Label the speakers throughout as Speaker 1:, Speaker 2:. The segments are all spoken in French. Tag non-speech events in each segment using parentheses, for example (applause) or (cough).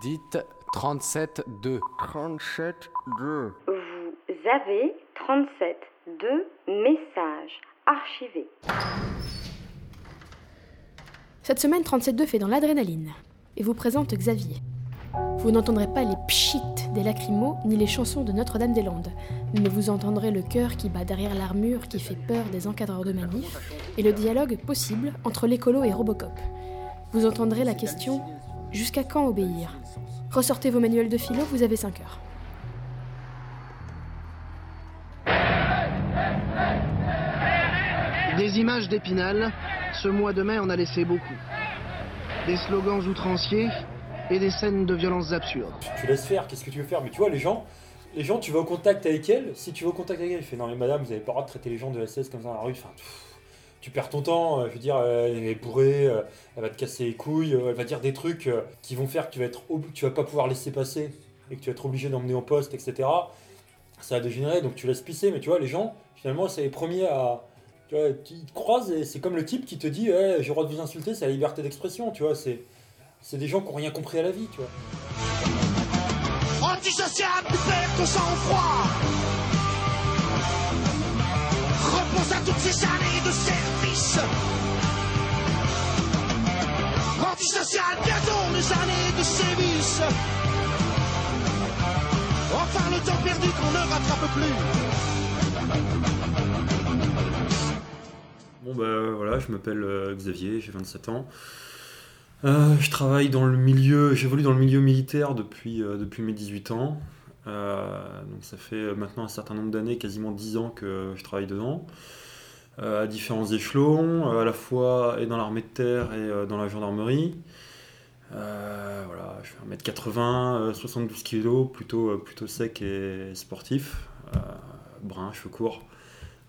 Speaker 1: Dites 37-2.
Speaker 2: 37-2.
Speaker 3: Vous avez 37-2 messages archivés.
Speaker 4: Cette semaine, 37.2 fait dans l'adrénaline et vous présente Xavier. Vous n'entendrez pas les pchit des lacrymos ni les chansons de Notre-Dame-des-Landes, mais vous entendrez le cœur qui bat derrière l'armure qui fait peur des encadreurs de manif et le dialogue possible entre l'écolo et Robocop. Vous entendrez la question Jusqu'à quand obéir Ressortez vos manuels de philo, vous avez 5 heures.
Speaker 5: Des images d'Épinal, ce mois de mai en a laissé beaucoup. Des slogans outranciers et des scènes de violences absurdes.
Speaker 6: Tu laisses faire, qu'est-ce que tu veux faire? Mais tu vois, les gens, les gens, tu vas au contact avec elle. Si tu vas au contact avec elle, il fait non mais madame, vous avez pas le droit de traiter les gens de SS comme ça dans la rue. Enfin, pff, tu perds ton temps. euh, Je veux dire, euh, elle est bourrée, euh, elle va te casser les couilles, elle va dire des trucs qui vont faire que tu vas être, tu vas pas pouvoir laisser passer et que tu vas être obligé d'emmener au poste, etc. Ça va dégénérer, donc tu laisses pisser. Mais tu vois, les gens, finalement, c'est les premiers à tu vois, ils te croisent et c'est comme le type qui te dit Eh, j'ai le droit de vous insulter, c'est la liberté d'expression, tu vois, c'est c'est des gens qui n'ont rien compris à la vie, tu vois.
Speaker 7: Antisocial, perds ton sang-froid. Repose à toutes ces années de service. Antisocial, bientôt les années de sévice. Enfin le temps perdu qu'on ne rattrape plus.
Speaker 6: Bon bah voilà, je m'appelle euh, Xavier, j'ai 27 ans. Euh, je travaille dans le milieu, j'évolue dans le milieu militaire depuis, euh, depuis mes 18 ans. Euh, donc ça fait maintenant un certain nombre d'années, quasiment 10 ans que je travaille dedans. Euh, à différents échelons, euh, à la fois et dans l'armée de terre et dans la gendarmerie. Voilà, je fais 1m80, euh, 72 kg, plutôt, plutôt sec et sportif. Brun, cheveux courts,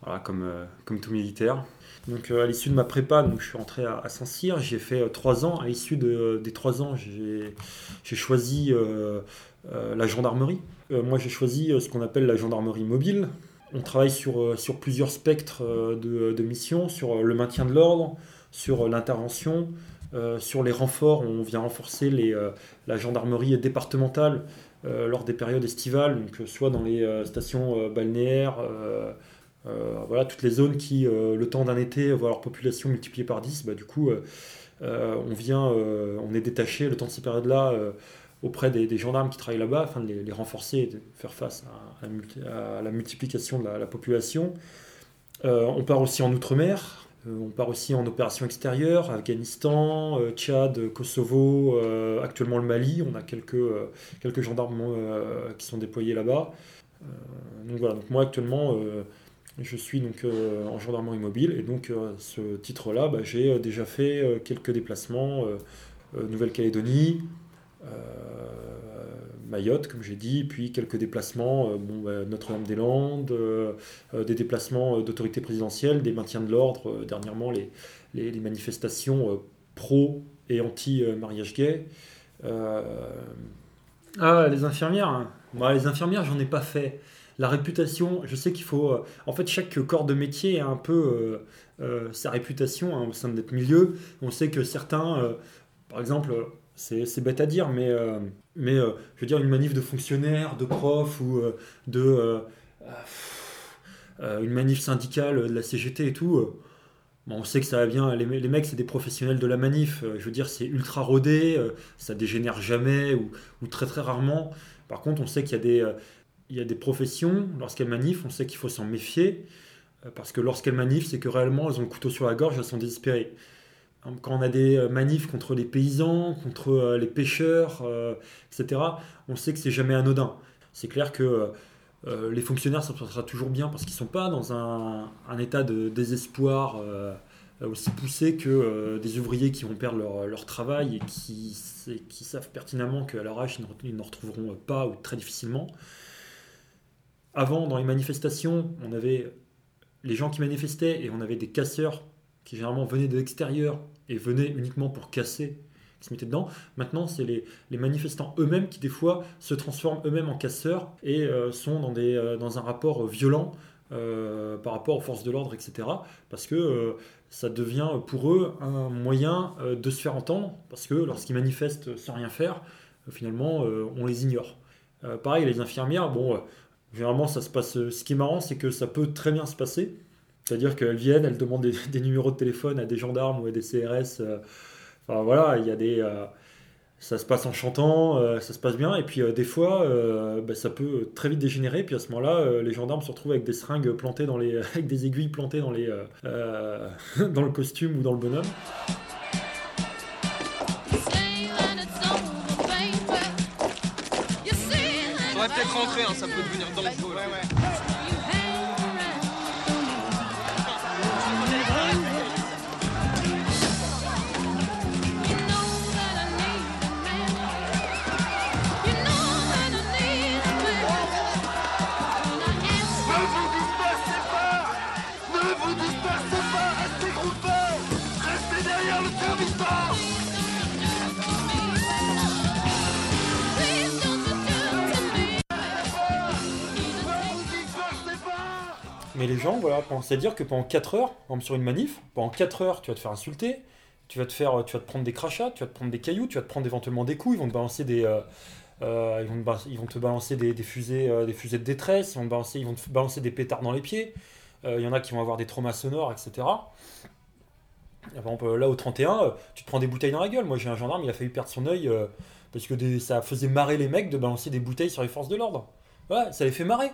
Speaker 6: voilà, comme, comme tout militaire. Donc à l'issue de ma prépa, donc, je suis rentré à, à Saint-Cyr, j'ai fait 3 ans. À l'issue de- des 3 ans, j'ai choisi la gendarmerie. Euh, moi j'ai choisi euh, ce qu'on appelle la gendarmerie mobile. On travaille sur, euh, plusieurs spectres euh, de, missions, sur euh, le maintien de l'ordre, sur euh, l'intervention, euh, sur les renforts. On vient renforcer euh, la gendarmerie départementale euh, lors des périodes estivales, donc, euh, soit dans les euh, stations euh, balnéaires, euh, euh, voilà, toutes les zones qui, euh, le temps d'un été, voient leur population multipliée par 10, bah, du coup, euh, euh, on vient, euh, on est détaché le temps de ces périodes-là euh, auprès des, gendarmes qui travaillent là-bas, afin de les, renforcer et de faire face à, la multiplication de la, la population. Euh, on part aussi en Outre-mer, euh, on part aussi en opération extérieure, Afghanistan, euh, Tchad, Kosovo, actuellement le Mali, on a quelques, quelques gendarmes qui sont déployés là-bas. Donc voilà, donc moi actuellement je suis donc en gendarmerie mobile et donc ce titre-là, bah, j'ai déjà fait quelques déplacements Nouvelle-Calédonie, Mayotte comme j'ai dit, puis quelques déplacements euh, bah, Notre-Dame-des-Landes, euh, euh, des déplacements euh, d'autorité présidentielle, des maintiens de l'ordre, euh, dernièrement les, les, manifestations euh, pro et anti-mariage gay. Euh, Ah, les infirmières hein. Bah, Les infirmières, j'en ai pas fait. La réputation, je sais qu'il faut. euh, en fait, chaque corps de métier a un peu euh, euh, sa réputation hein, au sein de notre milieu. On sait que certains, euh, par exemple, euh, c'est bête à dire, mais, euh, euh, je veux dire, une manif de fonctionnaires, de profs ou euh, de. une manif syndicale de la CGT et tout. bon, on sait que ça va bien. Les, les mecs, c'est des professionnels de la manif. je veux dire, c'est ultra rodé. ça dégénère jamais ou, très très rarement. Par contre, on sait qu'il y a des. y a des professions, lorsqu'elles manifent, on sait qu'il faut s'en méfier, parce que lorsqu'elles manifent, c'est que réellement, elles ont le couteau sur la gorge, elles sont désespérées. Hein, Quand on a des euh, manifs contre les paysans, contre euh, les pêcheurs, euh, etc., on sait que c'est jamais anodin. C'est clair que les fonctionnaires, ça se passera toujours bien, parce qu'ils ne sont pas dans un, état de désespoir aussi poussé que des ouvriers qui vont perdre leur, travail et qui, qui savent pertinemment qu'à leur âge, ils ne retrouveront pas ou très difficilement. Avant, dans les manifestations, on avait les gens qui manifestaient et on avait des casseurs qui généralement venaient de l'extérieur et venaient uniquement pour casser, qui se mettaient dedans. Maintenant, c'est les, manifestants eux-mêmes qui, des fois, se transforment eux-mêmes en casseurs et euh, sont euh, dans un rapport violent euh, par rapport aux forces de l'ordre, etc. Parce que ça devient pour eux un moyen de se faire entendre, parce que lorsqu'ils manifestent sans rien faire, finalement, on les ignore. pareil, les infirmières, bon, généralement, ça se passe. Ce qui est marrant, c'est que ça peut très bien se passer. C'est-à-dire qu'elles viennent, elles demandent (laughs) des, numéros de téléphone à des gendarmes ou à des CRS. enfin voilà, il y a des ça se passe en chantant, euh, ça se passe bien, et puis euh, des fois, euh, bah, ça peut très vite dégénérer, puis à ce moment-là, les gendarmes se retrouvent avec des seringues plantées dans les, (laughs) avec des aiguilles plantées dans les, (laughs) dans le costume ou dans le bonhomme.
Speaker 8: On peut-être rentrer, hein, ça peut devenir dangereux.
Speaker 6: Mais les gens, voilà, c'est-à-dire que pendant 4 heures, sur une manif, pendant 4 heures, tu vas te faire insulter, tu vas te faire, prendre des crachats, tu vas te prendre des cailloux, tu vas te prendre éventuellement des coups, ils vont te balancer des, euh, euh, ils, vont te, des, fusées, euh, des fusées de détresse, ils vont, te balancer, ils vont te balancer des pétards dans les pieds, il y en a qui vont avoir des traumas sonores, etc. Là au 31, tu te prends des bouteilles dans la gueule. Moi j'ai un gendarme, il a failli perdre son œil parce que ça faisait marrer les mecs de balancer des bouteilles sur les forces de l'ordre. Ouais, ça les fait marrer.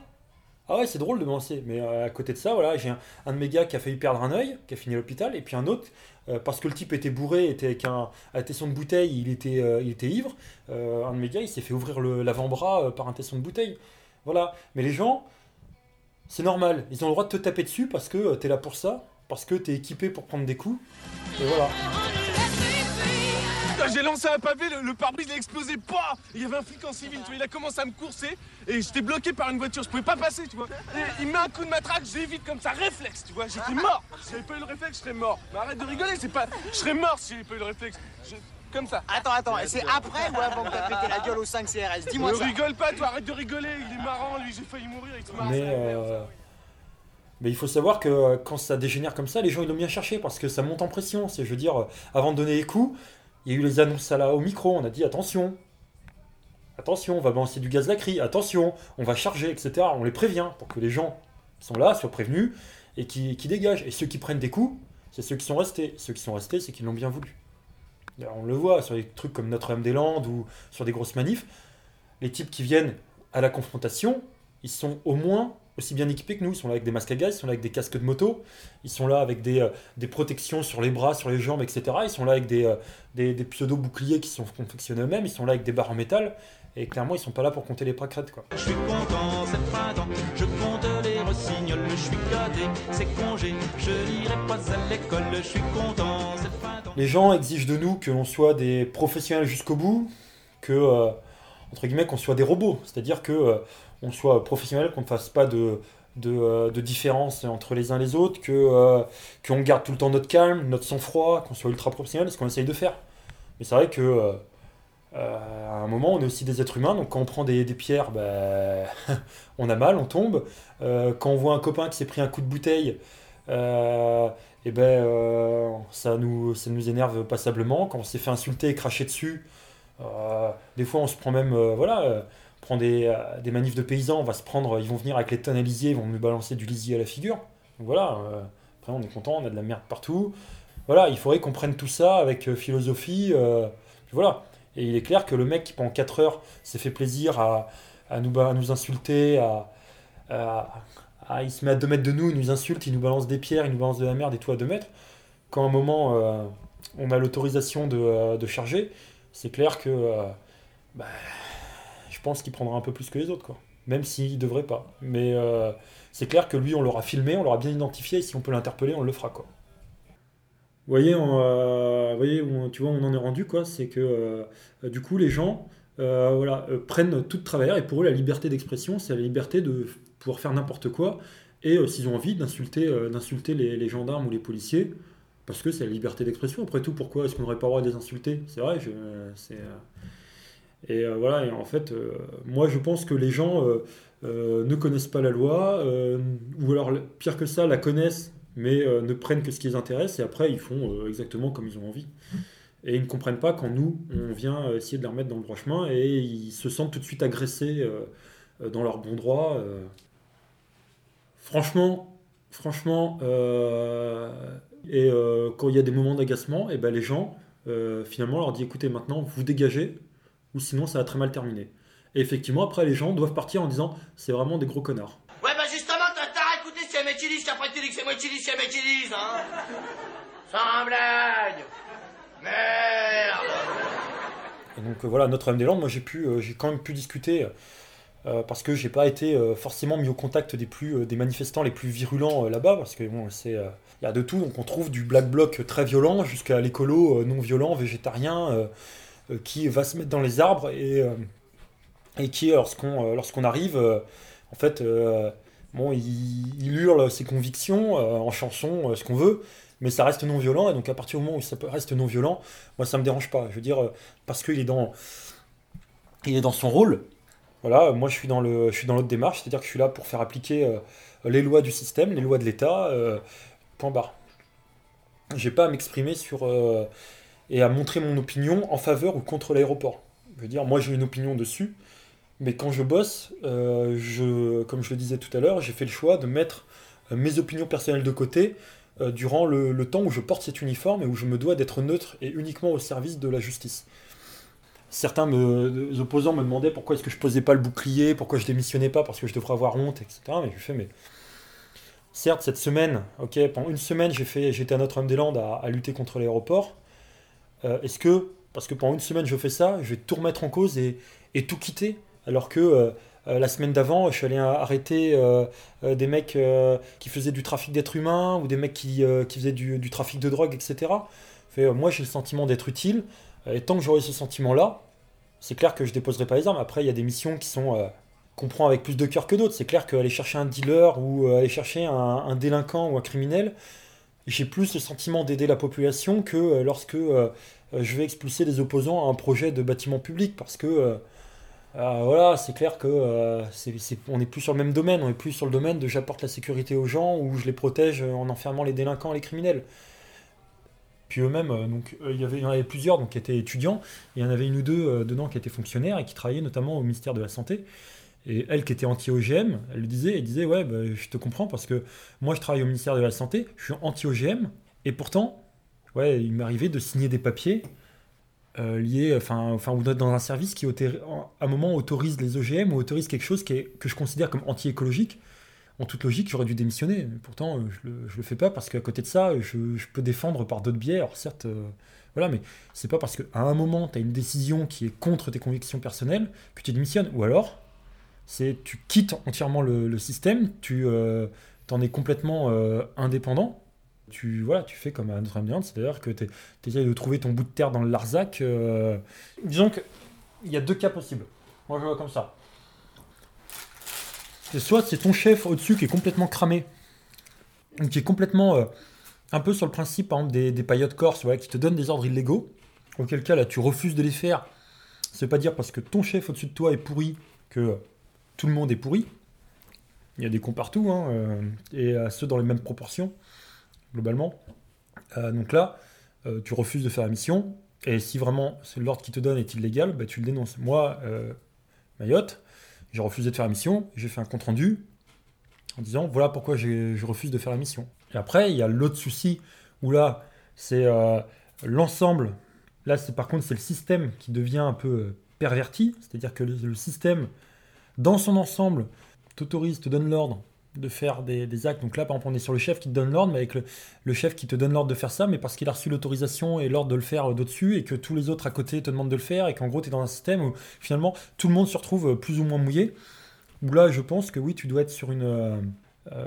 Speaker 6: Ah ouais, c'est drôle de me lancer. Mais euh, à côté de ça, voilà, j'ai un, de mes gars qui a failli perdre un œil, qui a fini à l'hôpital, et puis un autre, euh, parce que le type était bourré, était avec un, tesson de bouteille, il était, euh, ivre. un de mes gars, il s'est fait ouvrir l'avant-bras par un tesson de bouteille. Voilà. Mais les gens, c'est normal. Ils ont le droit de te taper dessus parce que tu es là pour ça, parce que tu es équipé pour prendre des coups. Et voilà
Speaker 8: j'ai lancé un pavé, le, pare-brise il a explosé, pas Il y avait un flic en civil, tu vois, il a commencé à me courser et j'étais bloqué par une voiture, je pouvais pas passer, tu vois. il met un coup de matraque, j'évite comme ça, réflexe, tu vois, j'étais mort. Si j'avais pas eu le réflexe, je serais mort. Mais arrête de rigoler, c'est pas. Je serais mort si j'avais pas eu le réflexe. Comme ça.
Speaker 9: Attends, attends, et c'est après ou avant que t'as pété la gueule au 5 CRS Dis-moi ça.
Speaker 8: Ne rigole pas, toi, arrête de rigoler, il est marrant, lui, j'ai failli mourir, il se marre.
Speaker 6: Mais, euh, Mais il faut savoir que euh, quand ça dégénère comme ça, les gens ils l'ont bien cherché parce que ça monte en pression. C'est, je veux dire, euh, avant de donner les coups, il y a eu les annonces à la, au micro, on a dit attention, attention, on va balancer du gaz lacry, attention, on va charger, etc. On les prévient pour que les gens qui sont là soient prévenus et qui, dégagent. Et ceux qui prennent des coups, c'est ceux qui sont restés. Ceux qui sont restés, c'est qu'ils l'ont bien voulu. on le voit sur des trucs comme Notre-Dame-des-Landes ou sur des grosses manifs. Les types qui viennent à la confrontation, ils sont au moins aussi bien équipés que nous. Ils sont là avec des masques à gaz, ils sont là avec des casques de moto, ils sont là avec des, euh, des protections sur les bras, sur les jambes, etc. Ils sont là avec des, euh, des, des pseudo-boucliers qui sont confectionnés eux-mêmes, ils sont là avec des barres en métal. Et clairement, ils sont pas là pour compter les pâquerettes, quoi.
Speaker 10: Je suis content, c'est printemps, je compte les rossignols, je suis gâté, c'est congé, je n'irai pas à l'école, je suis content, c'est printemps.
Speaker 6: Les gens exigent de nous que l'on soit des professionnels jusqu'au bout, que, euh, entre guillemets, qu'on soit des robots. C'est-à-dire que on soit professionnel, qu'on ne fasse pas de, euh, différence entre les uns et les autres, euh, qu'on garde tout le temps notre calme, notre sang-froid, qu'on soit ultra professionnel, ce qu'on essaye de faire. Mais c'est vrai que euh, à un moment, on est aussi des êtres humains, donc quand on prend des, pierres, ben, (laughs) on a mal, on tombe. quand on voit un copain qui s'est pris un coup de bouteille, et eh ben, ça, nous, ça nous énerve passablement. Quand on s'est fait insulter et cracher dessus, des fois on se prend même, voilà, prend des, euh, des, manifs de paysans, on va se prendre, ils vont venir avec les tonnes à lisier, ils vont nous balancer du lisier à la figure. Donc voilà, euh, après on est content, on a de la merde partout. Voilà, il faudrait qu'on prenne tout ça avec euh, philosophie. voilà. Et il est clair que le mec qui pendant 4 heures s'est fait plaisir à, à, nous, à nous insulter, à, à, il se met à 2 mètres de nous, il nous insulte, il nous balance des pierres, il nous balance de la merde et tout à 2 mètres. Quand à un moment on a l'autorisation de, de, charger, c'est clair que bah, pense qu'il prendra un peu plus que les autres, quoi. Même s'il devrait pas. Mais euh, c'est clair que lui, on l'aura filmé, on l'aura bien identifié, et si on peut l'interpeller, on le fera, quoi. Vous voyez, euh, voyez où, tu vois, on en est rendu, quoi. C'est que euh, du coup, les gens, voilà, prennent tout de travers, et pour eux, la liberté d'expression, c'est la liberté de pouvoir faire n'importe quoi, et s'ils ont envie d'insulter, d'insulter les, les, gendarmes ou les policiers, parce que c'est la liberté d'expression. Après tout, pourquoi est-ce qu'on n'aurait pas le droit de les insulter? C'est vrai, c'est et euh, voilà, et en fait, euh, moi je pense que les gens euh, ne connaissent pas la loi, ou alors pire que ça, la connaissent, mais ne prennent que ce qui les intéresse, et après ils font exactement comme ils ont envie. Et ils ne comprennent pas quand nous, on vient essayer de les remettre dans le droit chemin et ils se sentent tout de suite agressés dans leur bon droit. Franchement, franchement, et quand il y a des moments d'agacement, et ben les gens, finalement, leur dit écoutez, maintenant, vous dégagez, ou sinon ça va très mal terminer. Et effectivement, après, les gens doivent partir en disant c'est vraiment des gros connards.
Speaker 7: Ouais, bah justement, t'as t'as écouté c'est Métilis, qu'après tu dis que c'est Métilis, c'est Métilis, hein Sans blague Merde
Speaker 6: Et donc euh, voilà, Notre-Dame-des-Landes, moi j'ai pu, euh, j'ai quand même pu discuter euh, parce que j'ai pas été forcément mis au contact des plus, des manifestants les plus virulents là-bas, parce que bon, c'est, il y a de tout, donc on trouve du black bloc très violent jusqu'à l'écolo non violent, végétarien, qui va se mettre dans les arbres et, euh, et qui, lorsqu'on, euh, lorsqu'on arrive, euh, en fait, euh, bon, il, hurle ses convictions euh, en chanson, euh, ce qu'on veut. Mais ça reste non violent, et donc à partir du moment où ça reste non violent, moi ça me dérange pas. Je veux dire, euh, parce qu'il est dans, il est dans son rôle. Voilà, moi je suis dans le, je suis dans l'autre démarche, c'est-à-dire que je suis là pour faire appliquer euh, les lois du système, les lois de l'État. euh, point barre. J'ai pas à m'exprimer sur euh, et à montrer mon opinion en faveur ou contre l'aéroport. Je veux dire, moi j'ai une opinion dessus, mais quand je bosse, euh, je, comme je le disais tout à l'heure, j'ai fait le choix de mettre euh, mes opinions personnelles de côté euh, durant le, temps où je porte cet uniforme et où je me dois d'être neutre et uniquement au service de la justice. Certains me, opposants me demandaient pourquoi est-ce que je posais pas le bouclier, pourquoi je démissionnais pas, parce que je devrais avoir honte, etc. Mais je fais, mais certes, cette semaine, ok, pendant une semaine, j'ai fait, j'étais à Notre-Dame-des-Landes à lutter contre l'aéroport. Euh, est-ce que, parce que pendant une semaine je fais ça, je vais tout remettre en cause et, tout quitter, alors que euh, euh, la semaine d'avant, je suis allé arrêter des mecs qui faisaient du trafic d'êtres humains ou des mecs qui, faisaient du, trafic de drogue, etc. Moi, j'ai le sentiment d'être utile. Et tant que j'aurai ce sentiment-là, c'est clair que je déposerai pas les armes. Après, il y a des missions qui sont qu'on prend avec plus de cœur que d'autres. C'est clair qu'aller chercher un dealer ou aller chercher un délinquant ou un criminel, j'ai plus le sentiment d'aider la population que euh, lorsque euh, euh, je vais expulser des opposants à un projet de bâtiment public parce que voilà, c'est clair que on n'est plus sur le même domaine, on est plus sur le domaine de j'apporte la sécurité aux gens ou je les protège en enfermant les délinquants, les criminels. Puis eux-mêmes, donc il y avait, il y en avait plusieurs donc, qui étaient étudiants, et il y en avait une ou deux dedans qui étaient fonctionnaires et qui travaillaient notamment au ministère de la Santé. Et elle qui était anti-OGM, elle le disait, elle disait ouais, bah, je te comprends parce que moi je travaille au ministère de la Santé, je suis anti-OGM, et pourtant, ouais, il m'arrivait de signer des papiers euh, liés, enfin, enfin, ou d'être dans un service qui à un moment autorise les OGM ou autorise quelque chose qui est, que je considère comme anti-écologique. En toute logique, j'aurais dû démissionner. Pourtant, je le, le fais pas parce qu'à côté de ça, je, je peux défendre par d'autres biais. Alors certes, euh, voilà, mais c'est pas parce qu'à un moment, tu as une décision qui est contre tes convictions personnelles que tu démissionnes. Ou alors, c'est tu quittes entièrement le, le système, tu euh, en es complètement euh, indépendant. Tu, voilà, tu fais comme à Notre-Dame-des-Landes, c'est-à-dire que tu essayes de trouver ton bout de terre dans le Larzac. euh. Disons qu'il y a deux cas possibles. Moi, je vois comme ça. C'est soit c'est ton chef au-dessus qui est complètement cramé, qui est complètement euh, un peu sur le principe, par exemple, des, des paillotes corses, voilà, qui te donnent des ordres illégaux, auquel cas là tu refuses de les faire. C'est pas dire parce que ton chef au-dessus de toi est pourri que tout le monde est pourri. Il y a des cons partout, hein, euh, et ceux dans les mêmes proportions, globalement. Euh, donc là, euh, tu refuses de faire la mission, et si vraiment l'ordre qui te donne est illégal, bah, tu le dénonces. Moi, Mayotte, j'ai refusé de faire la mission, j'ai fait un compte rendu en disant voilà pourquoi je refuse de faire la mission. Et après, il y a l'autre souci où là, c'est l'ensemble. Là, c'est par contre, c'est le système qui devient un peu perverti, c'est-à-dire que le système, dans son ensemble, t'autorise, te donne l'ordre de faire des, actes. Donc là, par exemple, on est sur le chef qui te donne l'ordre, mais avec le, chef qui te donne l'ordre de faire ça, mais parce qu'il a reçu l'autorisation et l'ordre de le faire euh, d'au-dessus, et que tous les autres à côté te demandent de le faire, et qu'en gros, tu es dans un système où finalement tout le monde se retrouve euh, plus ou moins mouillé. Où là, je pense que oui, tu dois être sur une. euh,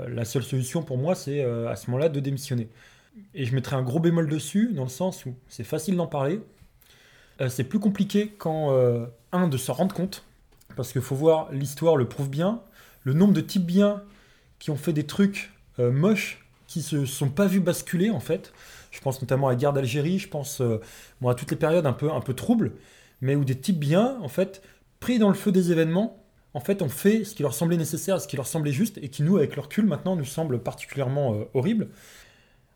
Speaker 6: la seule solution pour moi, c'est à ce moment-là de démissionner. Et je mettrai un gros bémol dessus, dans le sens où c'est facile d'en parler. C'est plus compliqué quand, un, de s'en rendre compte, parce qu'il faut voir, l'histoire le prouve bien, le nombre de types bien qui ont fait des trucs euh, moches, qui se sont pas vus basculer en fait. Je pense notamment à la guerre d'Algérie, je pense euh, à toutes les périodes un peu, un peu troubles, mais où des types bien, en fait, pris dans le feu des événements, en fait, ont fait ce qui leur semblait nécessaire, ce qui leur semblait juste, et qui nous, avec leur recul, maintenant, nous semble particulièrement euh, horrible.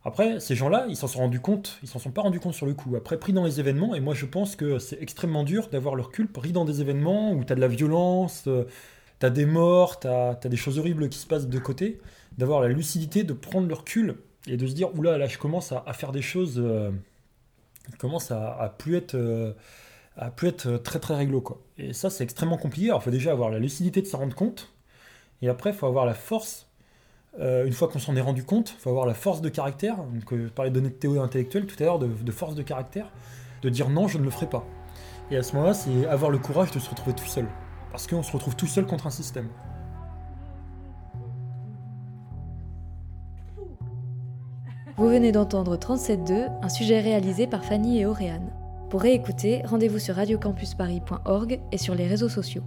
Speaker 6: Après, ces gens-là, ils s'en sont rendus compte, ils s'en sont pas rendus compte sur le coup. Après, pris dans les événements, et moi je pense que c'est extrêmement dur d'avoir le recul pris dans des événements où tu as de la violence, euh, tu as des morts, tu as, des choses horribles qui se passent de côté, d'avoir la lucidité de prendre le recul et de se dire, oula, là je commence à, faire des choses, euh, commence à, plus être... Euh, à plus être très très réglo quoi. Et ça c'est extrêmement compliqué. Alors il faut déjà avoir la lucidité de s'en rendre compte, et après il faut avoir la force euh, une fois qu'on s'en est rendu compte, il faut avoir la force de caractère. Donc, euh, je parlais d'honnêteté intellectuelle tout à l'heure, de, force de caractère, de dire non, je ne le ferai pas. Et à ce moment-là, c'est avoir le courage de se retrouver tout seul. Parce qu'on se retrouve tout seul contre un système.
Speaker 11: Vous venez d'entendre 37.2, un sujet réalisé par Fanny et Auréane. Pour réécouter, rendez-vous sur radiocampusparis.org et sur les réseaux sociaux.